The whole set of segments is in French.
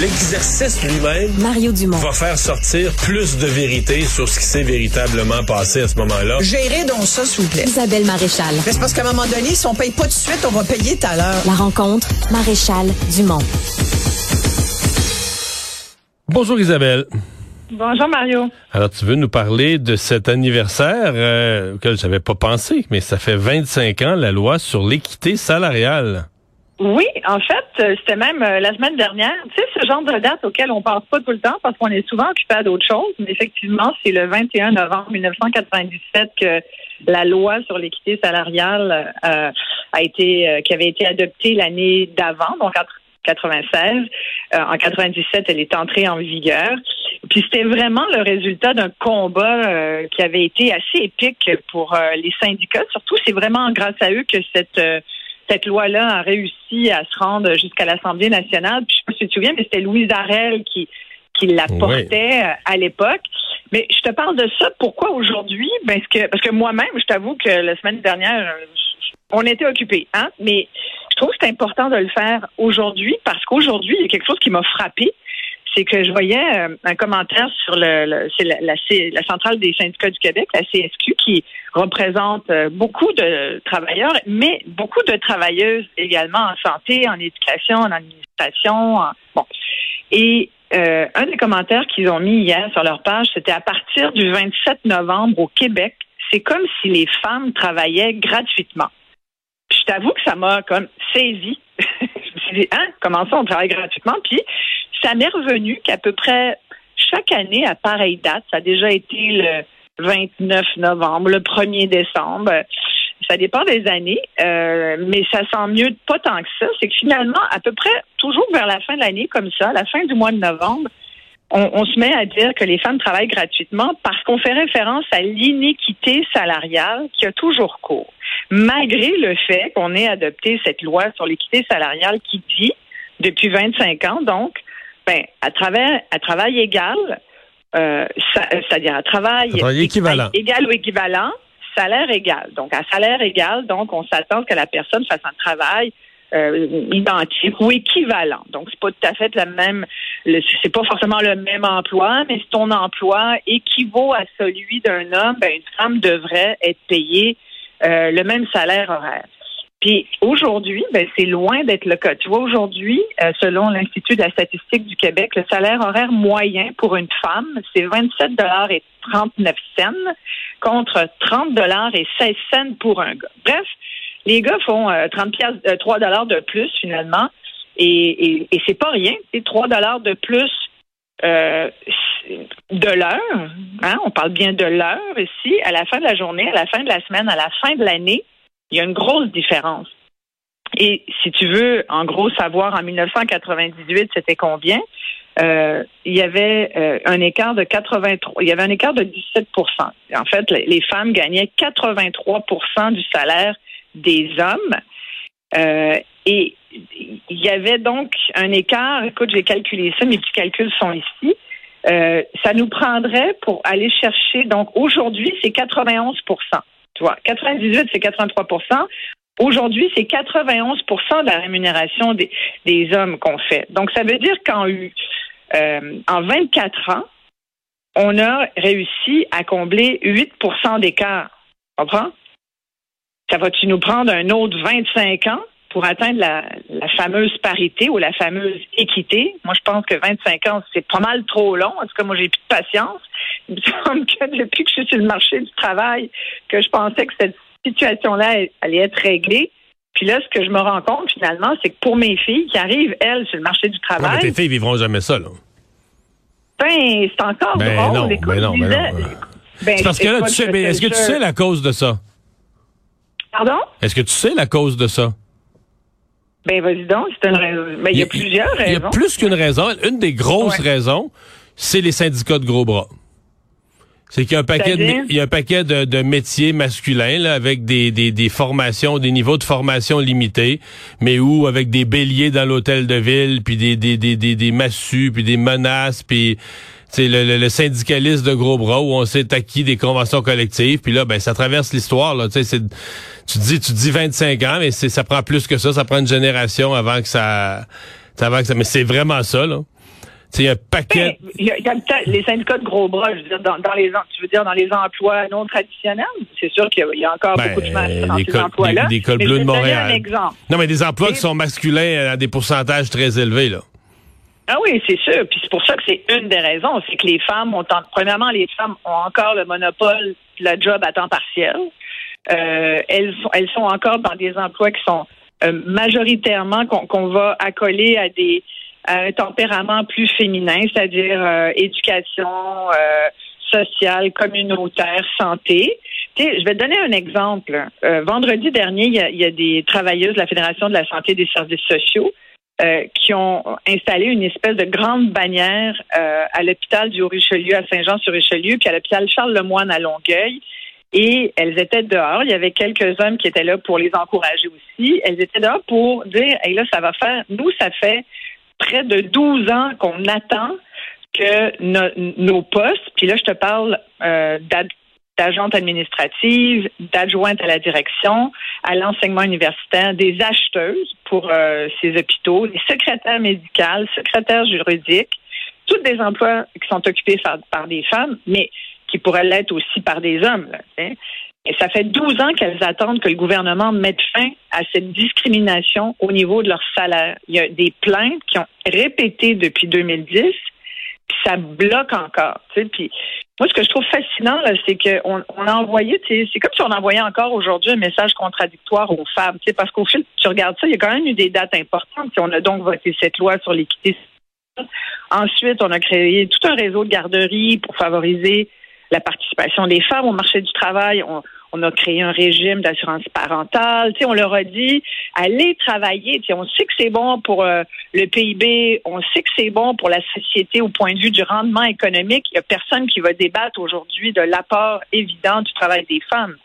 L'exercice lui-même Mario Dumont. va faire sortir plus de vérité sur ce qui s'est véritablement passé à ce moment-là. Gérez donc ça, s'il vous plaît. Isabelle Maréchal. Mais c'est parce qu'à un moment donné, si on paye pas tout de suite, on va payer tout à l'heure. La rencontre, Maréchal Dumont. Bonjour Isabelle. Bonjour Mario. Alors tu veux nous parler de cet anniversaire euh, auquel j'avais pas pensé, mais ça fait 25 ans la loi sur l'équité salariale. Oui, en fait, euh, c'était même euh, la semaine dernière. Tu sais, ce genre de date auquel on pense pas tout le temps parce qu'on est souvent occupé à d'autres choses. Mais effectivement, c'est le 21 novembre 1997 que la loi sur l'équité salariale euh, a été, euh, qui avait été adoptée l'année d'avant, donc en 96. Euh, en 97, elle est entrée en vigueur. Puis c'était vraiment le résultat d'un combat euh, qui avait été assez épique pour euh, les syndicats. Surtout, c'est vraiment grâce à eux que cette euh, cette loi-là a réussi à se rendre jusqu'à l'Assemblée nationale. Puis, je sais pas si tu te souviens, mais c'était Louise Arel qui qui la portait euh, à l'époque. Mais je te parle de ça. Pourquoi aujourd'hui? Ben, parce que parce que moi-même, je t'avoue que la semaine dernière, euh, on était occupés, hein. Mais je trouve que c'est important de le faire aujourd'hui parce qu'aujourd'hui, il y a quelque chose qui m'a frappé. C'est que je voyais euh, un commentaire sur le, le- c'est la, la, la centrale des syndicats du Québec, la CSQ, qui représente euh, beaucoup de travailleurs, mais beaucoup de travailleuses également en santé, en éducation, en administration. en- bon. Et euh, un des commentaires qu'ils ont mis hier sur leur page, c'était à partir du 27 novembre au Québec, c'est comme si les femmes travaillaient gratuitement. Je t'avoue que ça m'a comme saisi. suis dit, hein, comment ça, on travaille gratuitement? Puis ça m'est revenu qu'à peu près chaque année, à pareille date, ça a déjà été le 29 novembre, le 1er décembre. Ça dépend des années, euh, mais ça sent mieux pas tant que ça. C'est que finalement, à peu près toujours vers la fin de l'année, comme ça, la fin du mois de novembre, on, on se met à dire que les femmes travaillent gratuitement parce qu'on fait référence à l'inéquité salariale qui a toujours cours. Malgré le fait qu'on ait adopté cette loi sur l'équité salariale qui dit, depuis 25 ans, donc, ben, à travers, à travail égal, euh, ça- c'est-à-dire à travail À travail équivalent. égal ou équivalent, salaire égal. Donc, à salaire égal, donc, on s'attend que la personne fasse un travail euh, identique ou équivalent. Donc, c'est pas tout à fait la même, c'est pas forcément le même emploi, mais si ton emploi équivaut à celui d'un homme, ben, une femme devrait être payée euh, le même salaire horaire. Puis aujourd'hui, ben, c'est loin d'être le cas. Tu vois, aujourd'hui, euh, selon l'Institut de la statistique du Québec, le salaire horaire moyen pour une femme, c'est 27 dollars et 39 cents contre 30 dollars et 16 cents pour un gars. Bref, les gars font euh, 30 piastres, euh, 3 dollars de plus finalement, et, c'est pas rien. C'est 3 dollars de plus euh, de l'heure. Hein, on parle bien de l'heure ici. À la fin de la journée, à la fin de la semaine, à la fin de l'année, il y a une grosse différence. Et si tu veux, en gros, savoir en 1998, c'était combien? Euh, il y avait euh, un écart de 83, il y avait un écart de 17% En fait, les femmes gagnaient 83% du salaire des hommes. Euh, et il y avait donc un écart, écoute, j'ai calculé ça, mes petits calculs sont ici. Euh, ça nous prendrait pour aller chercher, donc aujourd'hui, c'est 91 Tu vois, 98, c'est 83% Aujourd'hui, c'est 91% de la rémunération des, des hommes qu'on fait. Donc, ça veut dire qu'en euh, en 24 ans, on a réussi à combler 8% d'écart. Comprends? Ça va-tu nous prendre un autre 25 ans? Pour atteindre la, la fameuse parité ou la fameuse équité? Moi, je pense que 25 ans, c'est pas mal trop long. En tout cas, moi, j'ai plus de patience. Il me semble que depuis que je suis sur le marché du travail, que je pensais que cette situation-là allait être réglée. Puis là, ce que je me rends compte finalement, c'est que pour mes filles qui arrivent, elles, sur le marché du Non, mais travail, tes filles vivront jamais ça, là. ben, c'est encore Ben drôle. non, Écoute, ben non, ben disais- non. Ben, C'est parce que là, tu sais, est-ce que tu sais la cause de ça? Pardon? Est-ce que tu sais la cause de ça? Ben, vas-y donc, c'est une raison. Ben, il y a plusieurs Il y raisons. a plus qu'une raison. Une des grosses Ouais. raisons, c'est les syndicats de gros bras. C'est qu'il y a un paquet, de, C'est-à-dire? il y a un paquet de, de métiers masculins là, avec des, des, des formations, des niveaux de formation limités, mais où avec des béliers dans l'hôtel de ville, puis des, des, des, des, des massues, puis des menaces, puis c'est le, le, le syndicaliste de gros bras où on s'est acquis des conventions collectives, puis là, ben ça traverse l'histoire. Là, tu sais, c'est- tu dis, tu dis 25 ans, mais c'est ça prend plus que ça, ça prend une génération avant que ça, avant que ça, mais c'est vraiment ça là. Sais, il y a un paquet. Ben, Il y a, y a peut-être les syndicats de gros bras, je veux dire, dans, dans les, tu veux dire dans les emplois non traditionnels. C'est sûr qu'il y a- il y a encore Ben, beaucoup de mal dans ces emplois-là. des- cols bleus de Montréal. un exemple. Non, mais des emplois Et- qui sont masculins à des pourcentages très élevés, là. Ah oui, c'est sûr. Puis c'est pour ça que c'est une des raisons. C'est que les femmes ont, en- premièrement, les femmes ont encore le monopole de la job à temps partiel. Euh, elles, sont, elles sont encore dans des emplois qui sont euh, majoritairement qu'on va accoler à des un tempérament plus féminin, c'est-à-dire euh, éducation euh, sociale, communautaire, santé. Tu sais, je vais te donner un exemple. Euh, vendredi dernier, il y, a, y a des travailleuses de la Fédération de la santé et des services sociaux euh, qui ont installé une espèce de grande bannière euh, à l'hôpital du Haut-Richelieu à Saint-Jean-sur-Richelieu, puis à l'hôpital Charles-Lemoine à Longueuil. Et elles étaient dehors. Il y avait quelques hommes qui étaient là pour les encourager aussi. Elles étaient dehors pour dire, hey, là, ça va faire, nous, ça fait près de 12 ans qu'on attend que no- nos postes, puis là, je te parle euh, d'agente administrative, d'adjointe à la direction, à l'enseignement universitaire, des acheteuses pour euh, ces hôpitaux, des secrétaires médicales, secrétaires juridiques, tous des emplois qui sont occupés par, des femmes, mais qui pourraient l'être aussi par des hommes. Et ça fait 12 ans qu'elles attendent que le gouvernement mette fin à cette discrimination au niveau de leur salaire. Il y a des plaintes qui ont répété depuis 2010, puis ça bloque encore. Puis moi, ce que je trouve fascinant, c'est qu'on on a envoyé, c'est comme si on envoyait encore aujourd'hui un message contradictoire aux femmes, parce qu'au fil, tu regardes ça, il y a quand même eu des dates importantes. On a donc voté cette loi sur l'équité. Ensuite, on a créé tout un réseau de garderies pour favoriser la participation des femmes au marché du travail. On, a créé un régime d'assurance parentale. On leur a dit, allez travailler. On sait que c'est bon pour euh, le PIB. On sait que c'est bon pour la société au point de vue du rendement économique. Il n'y a personne qui va débattre aujourd'hui de l'apport évident du travail des femmes.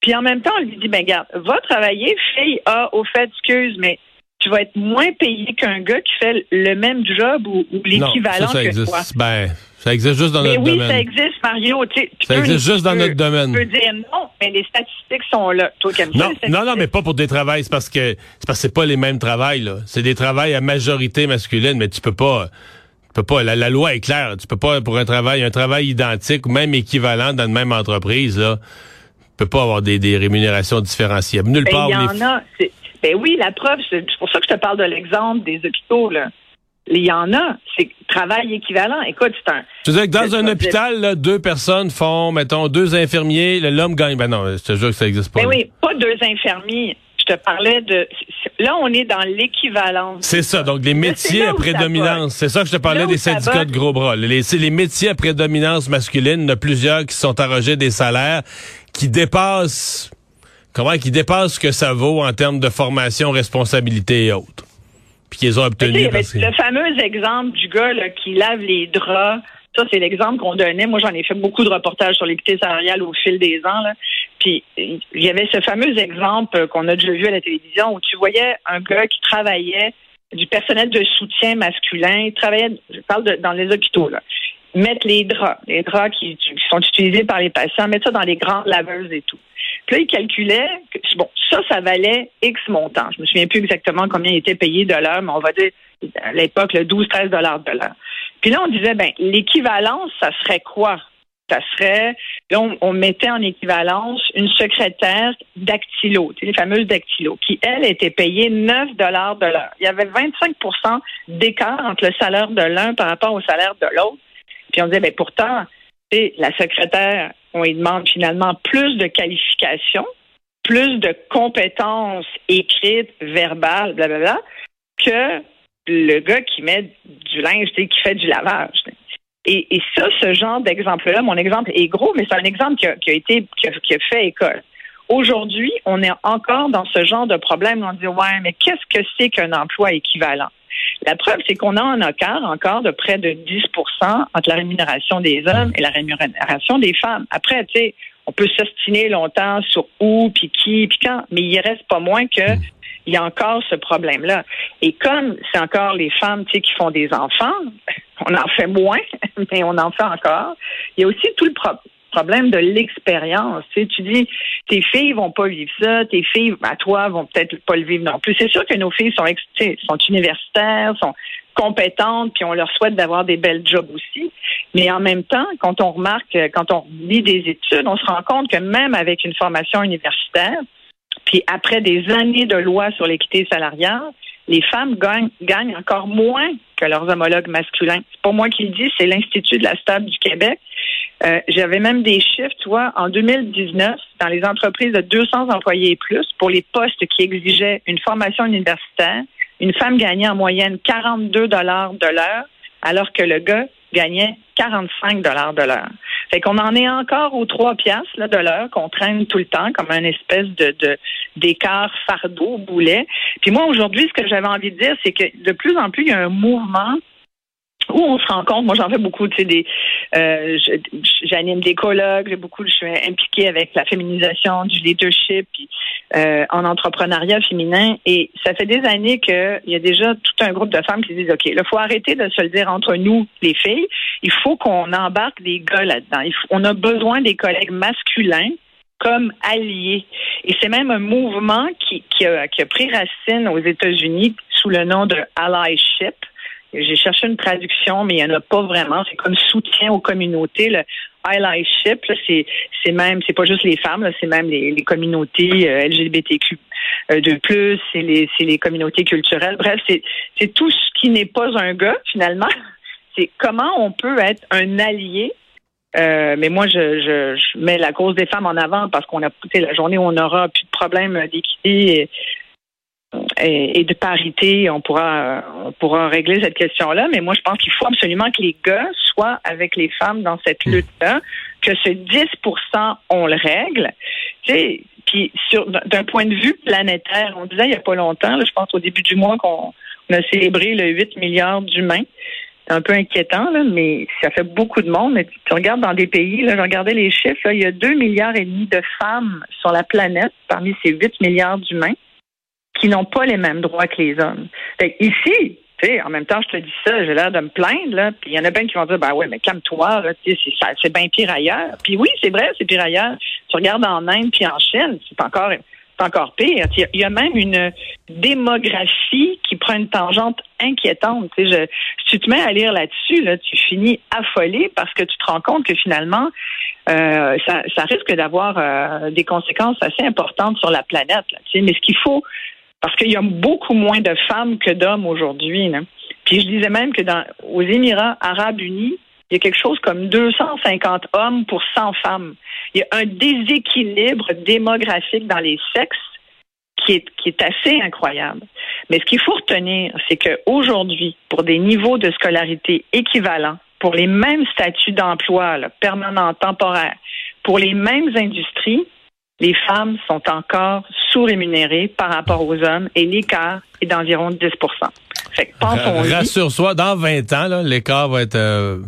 Puis en même temps, on lui dit, ben garde, va travailler, fille, ah, au fait, excuse, mais tu vas être moins payé qu'un gars qui fait le même job ou, l'équivalent que existe. toi. Ben, ça existe juste dans Mais notre oui, domaine. ça existe, Mario. Tu Ça peux- existe juste dans notre domaine. Tu peux dire non, mais les statistiques sont là. Toi Non, non, non, mais pas pour des travails. C'est parce que c'est parce que c'est pas les mêmes travails. là. C'est des travails à majorité masculine, mais tu peux pas. Tu peux pas. La, la loi est claire. Tu peux pas pour un travail, un travail identique ou même équivalent dans une même entreprise là. Tu peux pas avoir des, des rémunérations différenciables. Nulle Ben, part. il y en a. Ben oui, la preuve, c'est pour ça que je te parle de l'exemple des hôpitaux. Là. Il y en a. C'est travail équivalent. Écoute, c'est un. Tu veux dire que dans un hôpital, là, deux personnes font, mettons, deux infirmiers, l'homme gagne. Ben non, je te jure que ça existe pas. Ben là. oui, pas deux infirmiers. Je te parlais de. Là, on est dans l'équivalence. C'est ça, donc les métiers à prédominance. C'est ça que je te parlais des syndicats de gros bras. Les, c'est les métiers à prédominance masculine, il y en a plusieurs qui sont arrogés des salaires qui dépassent, comment, qui dépassent ce que ça vaut en termes de formation, responsabilité et autres. Puis qu'ils ont obtenu parce que... le fameux exemple du gars là, qui lave les draps. Ça, c'est l'exemple qu'on donnait. Moi, j'en ai fait beaucoup de reportages sur l'équité salariale au fil des ans. Là. Puis, il y avait ce fameux exemple qu'on a déjà vu à la télévision où tu voyais un gars qui travaillait du personnel de soutien masculin. Il travaillait, je parle de, dans les hôpitaux, là. Mettre les draps, les draps qui, qui sont utilisés par les patients, mettre ça dans les grandes laveuses et tout. Puis là, il calculait que, bon, ça, ça valait X montant. Je me souviens plus exactement combien il était payé de l'heure, mais on va dire, à l'époque, le 12-13 dollars de l'heure. Puis là, on disait, ben, l'équivalence, ça serait quoi? Ça serait, là, on, mettait en équivalence une secrétaire dactylo, les fameuses dactylo, qui, elle, était payée 9 dollars de l'heure. Il y avait 25% d'écart entre le salaire de l'un par rapport au salaire de l'autre. Puis on disait, ben, pourtant, la secrétaire, on lui demande finalement plus de qualifications. plus de compétences écrites, verbales, blablabla, que le gars qui met du linge, qui fait du lavage. Et, ça, ce genre d'exemple-là, mon exemple est gros, mais c'est un exemple qui a, été qui a, fait école. Aujourd'hui, on est encore dans ce genre de problème où on dit ouais, mais qu'est-ce que c'est qu'un emploi équivalent? La preuve, c'est qu'on a un écart encore de près de 10% entre la rémunération des hommes et la rémunération des femmes. Après, tu sais, on peut s'ostiner longtemps sur où, puis qui, puis quand, mais il reste pas moins que il y a encore ce problème-là. Et comme c'est encore les femmes qui font des enfants, on en fait moins, mais on en fait encore. Il y a aussi tout le problème de l'expérience. Tu, dis, tes filles vont pas vivre ça, tes filles, à toi, vont peut-être pas le vivre non plus. C'est sûr que nos filles sont, sont universitaires, sont compétentes, puis on leur souhaite d'avoir des belles jobs aussi. Mais en même temps, quand on remarque, quand on lit des études, on se rend compte que même avec une formation universitaire, puis après des années de loi sur l'équité salariale, les femmes gagnent, encore moins que leurs homologues masculins. C'est pas moi qui le dis, c'est l'Institut de la stable du Québec. Euh, j'avais même des chiffres, tu vois, en 2019, dans les entreprises de 200 employés et plus, pour les postes qui exigeaient une formation universitaire, une femme gagnait en moyenne 42 dollars de l'heure, alors que le gars gagnait 45 dollars de l'heure. Fait qu'on en est encore aux trois piastres là, de l'heure qu'on traîne tout le temps comme un espèce de, d'écart fardeau boulet. Puis moi aujourd'hui, ce que j'avais envie de dire, c'est que de plus en plus il y a un mouvement où on se rend compte, moi j'en fais beaucoup, tu sais, des, euh, j'anime des colloques, j'ai beaucoup, je suis impliquée avec la féminisation du leadership, puis euh, en entrepreneuriat féminin, et ça fait des années qu'il y a déjà tout un groupe de femmes qui disent, ok, il faut arrêter de se le dire entre nous, les filles, il faut qu'on embarque des gars là-dedans. On a besoin des collègues masculins comme alliés. Et c'est même un mouvement qui, qui, a, qui a pris racine aux États-Unis sous le nom de allyship j'ai cherché une traduction, mais il n'y en a pas vraiment. C'est comme soutien aux communautés. Le allyship, c'est, c'est même, c'est pas juste les femmes, c'est même les, communautés euh, LGBTQ euh, de plus, c'est les, les communautés culturelles. Bref, c'est, c'est tout ce qui n'est pas un gars, finalement. C'est comment on peut être un allié euh, mais moi, je, je, je, mets la cause des femmes en avant parce qu'on a la journée où on aura plus de problèmes d'équité et, de parité, on pourra, on pourra régler cette question-là. Mais moi, je pense qu'il faut absolument que les gars soient avec les femmes dans cette hmm. lutte-là, que ce 10% on le règle. Tu sais, puis d'un point de vue planétaire, on disait il n'y a pas longtemps, je pense au début du mois qu'on a célébré le 8 milliards d'humains. C'est un peu inquiétant, là, mais ça fait beaucoup de monde. Mais tu, regardes dans des pays, là, je regardais les chiffres, il y a 2 milliards et demi de femmes sur la planète parmi ces 8 milliards d'humains qui n'ont pas les mêmes droits que les hommes. Ici, en même temps, je te dis ça, j'ai l'air de me plaindre, là, puis il y en a bien qui vont dire, ben ouais, mais calme-toi, c'est bien pire ailleurs. Puis oui, c'est vrai, c'est pire ailleurs. Tu regardes en Inde puis en Chine, c'est encore encore pire. Il y a même une démographie qui prend une tangente inquiétante. Si tu te mets à lire là-dessus, là, tu finis affolé parce que tu te rends compte que finalement, euh, ça, risque d'avoir euh, des conséquences assez importantes sur la planète. Mais ce qu'il faut parce qu'il y a beaucoup moins de femmes que d'hommes aujourd'hui. Puis je disais même que dans aux Émirats arabes unis, il y a quelque chose comme 250 hommes pour 100 femmes. Il y a un déséquilibre démographique dans les sexes qui est, qui est assez incroyable. Mais ce qu'il faut retenir, c'est qu'aujourd'hui, pour des niveaux de scolarité équivalents, pour les mêmes statuts d'emploi, permanents, temporaires, pour les mêmes industries, les femmes sont encore sous-rémunérées par rapport aux hommes et l'écart est d'environ 10% fait que Rassure-toi, dans 20 ans, l'écart va être euh,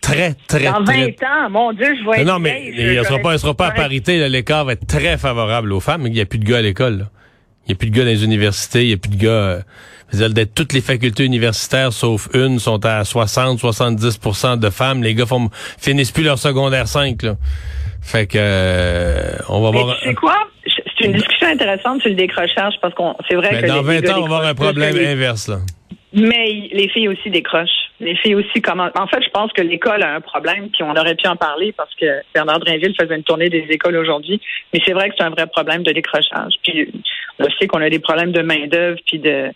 très, très, Dans 20 ans, mon Dieu, je vais être... Non, mais il ne sera pas, sera pas à parité. L'écart va être très favorable aux femmes. Il n'y a plus de gars à l'école. Il n'y a plus de gars dans les universités. Il n'y a plus de gars... Euh, toutes les facultés universitaires, sauf une, sont à 60-70% de femmes. Les gars font, finissent plus leur secondaire 5. Là. Fait que euh, on va voir. Tu sais quoi? C'est une discussion intéressante sur le décrochage parce qu'on c'est vrai que dans 20 ans, on va avoir un problème inverse là. Mais les filles aussi décrochent. Les filles aussi commencent. En fait, je pense que l'école a un problème, puis on aurait pu en parler parce que Bernard Drinville faisait une tournée des écoles aujourd'hui. Mais c'est vrai que c'est un vrai problème de décrochage. Puis on sait qu'on a des problèmes de main d'œuvre, puis de